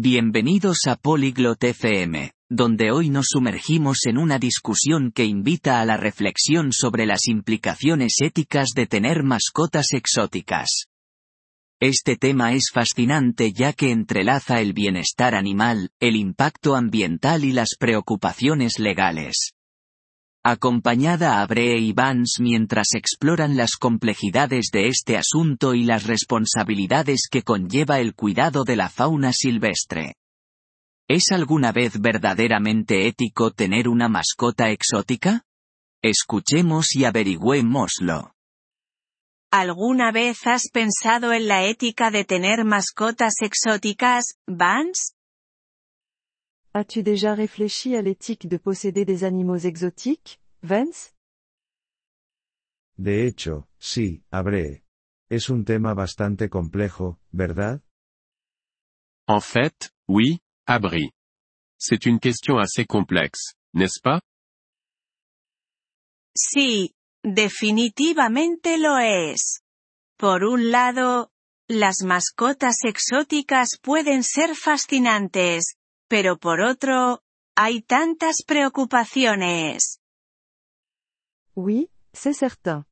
Bienvenidos a Polyglot FM, donde hoy nos sumergimos en una discusión que invita a la reflexión sobre las implicaciones éticas de tener mascotas exóticas. Este tema es fascinante ya que entrelaza el bienestar animal, el impacto ambiental y las preocupaciones legales. Acompañada a Bree y Vance mientras exploran las complejidades de este asunto y las responsabilidades que conlleva el cuidado de la fauna silvestre. ¿Es alguna vez verdaderamente ético tener una mascota exótica? Escuchemos y averigüémoslo. ¿Alguna vez has pensado en la ética de tener mascotas exóticas, Vance? As-tu déjà réfléchi à l'éthique de posséder des animaux exotiques, Vance? De hecho, sí, habré. Es un tema bastante complejo, ¿verdad? En fait, oui, Abri. C'est une question assez complexe, n'est-ce pas? Sí, definitivamente lo es. Por un lado, las mascotas exóticas pueden ser fascinantes, pero por otro, hay tantas preocupaciones. Oui, c'est certain.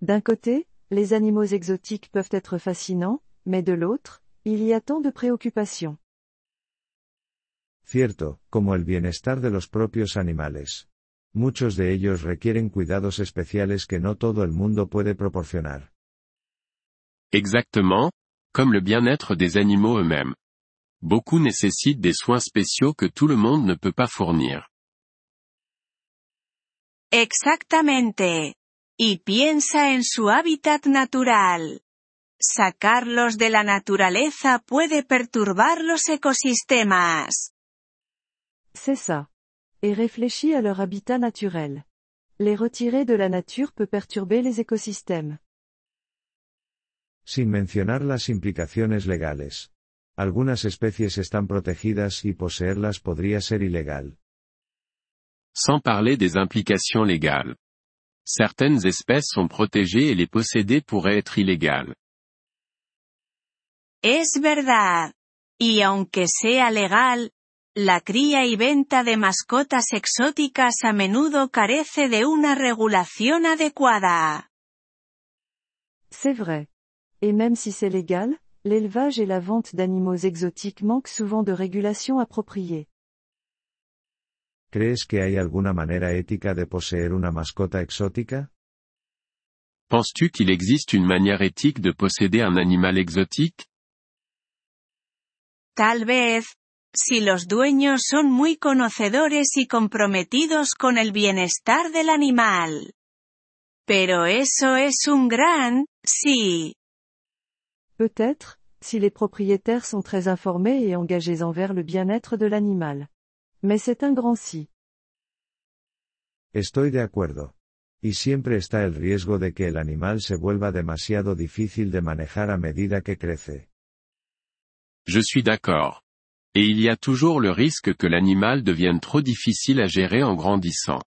D'un côté, les animaux exotiques peuvent être fascinants, mais de l'autre, il y a tant de préoccupations. Cierto, como el bienestar de los propios animales. Muchos de ellos requieren cuidados especiales que no todo el mundo puede proporcionar. Exactement, comme le bien-être des animaux eux-mêmes. Beaucoup nécessitent des soins spéciaux que tout le monde ne peut pas fournir. Exactamente. Y piensa en su hábitat natural. Sacarlos de la naturaleza puede perturbar los ecosistemas. C'est ça. Et réfléchis à leur habitat naturel. Les retirer de la nature peut perturber les écosystèmes. Sin mencionar las implicaciones legales. Algunas especies están protegidas y poseerlas podría ser ilegal. Sans parler des implications légales. Certaines espèces sont protégées et les posséder pourrait être illégal. Es verdad. Y aunque sea legal, la cría y venta de mascotas exóticas a menudo carece de una regulación adecuada. C'est vrai. Et même si c'est légal, l'élevage et la vente d'animaux exotiques manquent souvent de régulation appropriée. ¿Crees que hay alguna manera ética de poseer una mascota exótica? Penses-tu qu'il existe une manière éthique de posséder un animal exotique? Tal vez, si los dueños son muy conocedores y comprometidos con el bienestar del animal. Pero eso es un gran, sí. Peut-être, si les propriétaires sont très informés et engagés envers le bien-être de l'animal. Mais c'est un grand si. Estoy de acuerdo. Y siempre está el riesgo de que el animal se vuelva demasiado difícil de manejar a medida que crece. Je suis d'accord. Et il y a toujours le risque que l'animal devienne trop difficile à gérer en grandissant.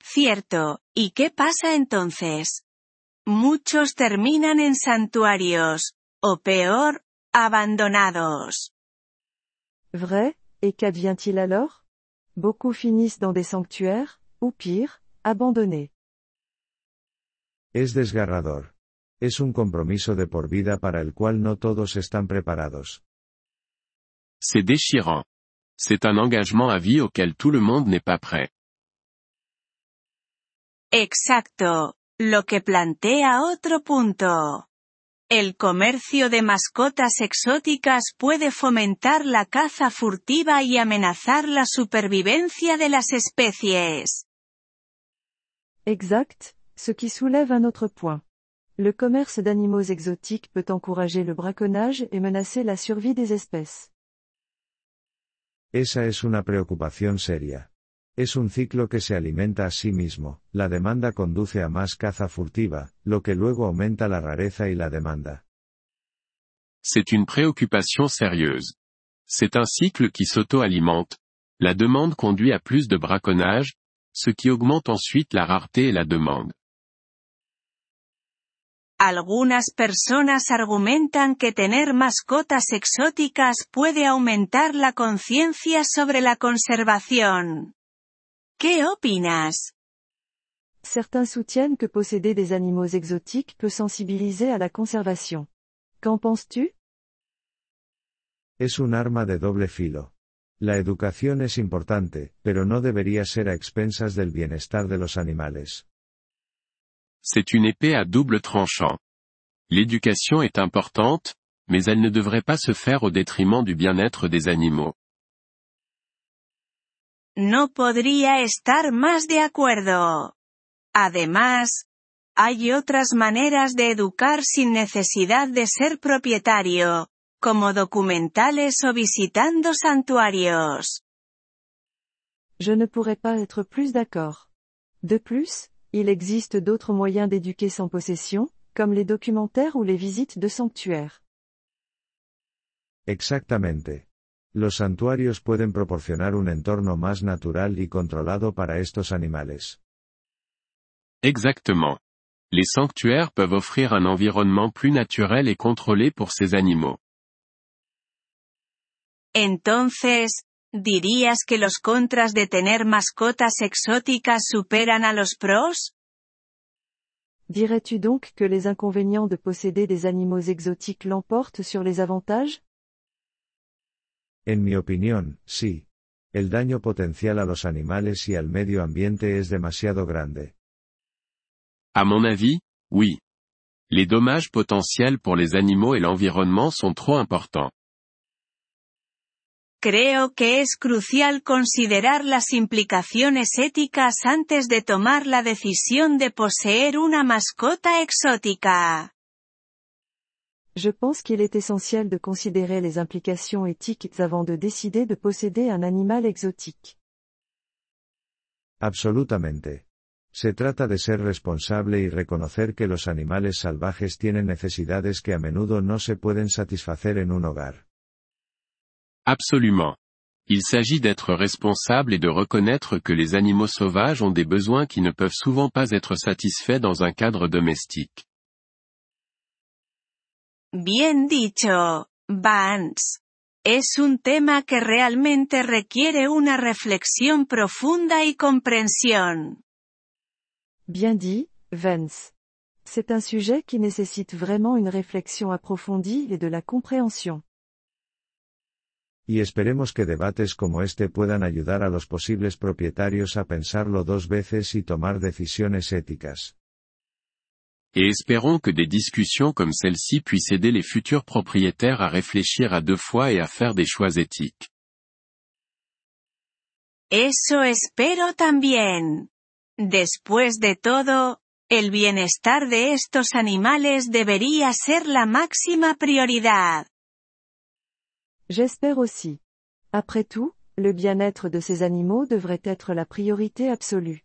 Cierto, ¿y qué pasa entonces? Muchos terminan en santuarios, o peor, abandonados. Vrai, et qu'advient-il alors? Beaucoup finissent dans des sanctuaires, ou pire, abandonnés. Es desgarrador. Es un compromiso de por vida para el cual no todos están preparados. C'est déchirant. C'est un engagement à vie auquel tout le monde n'est pas prêt. Exacto, lo que plantea otro punto. El comercio de mascotas exóticas puede fomentar la caza furtiva y amenazar la supervivencia de las especies. Exact, ce qui soulève un autre point. Le commerce d'animaux exotiques peut encourager le braconnage et menacer la survie des espèces. Esa es una preocupación seria. Es un ciclo que se alimenta a sí mismo, la demanda conduce a más caza furtiva, lo que luego aumenta la rareza y la demanda. C'est une préoccupation sérieuse. C'est un cycle qui s'auto-alimente. La demande conduit à plus de braconnage, ce qui augmente ensuite la rareté et la demande. Algunas personas argumentan que tener mascotas exóticas puede aumentar la conciencia sobre la conservación. ¿Qué opinas? Certains soutiennent que posséder des animaux exotiques peut sensibiliser à la conservation. Qu'en penses-tu? Es un arma de doble filo. La educación es importante, pero no debería ser a expensas del bienestar de los animales. C'est une épée à double tranchant. L'éducation est importante, mais elle ne devrait pas se faire au détriment du bien-être des animaux. No podría estar más de acuerdo. Además, hay otras maneras de educar sin necesidad de ser propietario, como documentales o visitando santuarios. Je ne pourrais pas être plus d'accord. De plus, il existe d'autres moyens d'éduquer sans possession, comme les documentaires ou les visites de sanctuaires. Exactamente. Los santuarios pueden proporcionar un entorno más natural y controlado para estos animales. Exactement. Les sanctuaires peuvent offrir un environnement plus naturel et contrôlé pour ces animaux. Entonces, ¿dirías que los contras de tener mascotas exóticas superan a los pros? Dirais-tu donc que les inconvénients de posséder des animaux exotiques l'emportent sur les avantages? En mi opinión, sí. El daño potencial a los animales y al medio ambiente es demasiado grande. À mon avis, oui. Les dommages potentiels pour les animaux et l'environnement sont trop importants. Creo que es crucial considerar las implicaciones éticas antes de tomar la decisión de poseer una mascota exótica. Je pense qu'il est essentiel de considérer les implications éthiques avant de décider de posséder un animal exotique. Absolutamente. Se trata de ser responsable y reconocer que los animales salvajes tienen necesidades que a menudo no se pueden satisfacer en un hogar. Absolument. Il s'agit d'être responsable et de reconnaître que les animaux sauvages ont des besoins qui ne peuvent souvent pas être satisfaits dans un cadre domestique. Bien dicho, Vance. Es un tema que realmente requiere una reflexión profunda y comprensión. Bien dit, Vance. C'est un sujet qui nécessite vraiment une réflexion approfondie et de la compréhension. Y esperemos que debates como este puedan ayudar a los posibles propietarios a pensarlo dos veces y tomar decisiones éticas. Et espérons que des discussions comme celle-ci puissent aider les futurs propriétaires à réfléchir à deux fois et à faire des choix éthiques. Eso espero también. Después de todo, el bienestar de estos animales debería ser la máxima prioridad. J'espère aussi. Après tout, le bien-être de ces animaux devrait être la priorité absolue.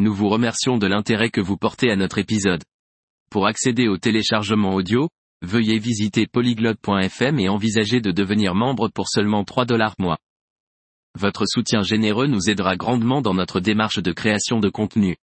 Nous vous remercions de l'intérêt que vous portez à notre épisode. Pour accéder au téléchargement audio, veuillez visiter polyglotte.fm et envisager de devenir membre pour seulement 3 dollars mois. Votre soutien généreux nous aidera grandement dans notre démarche de création de contenu.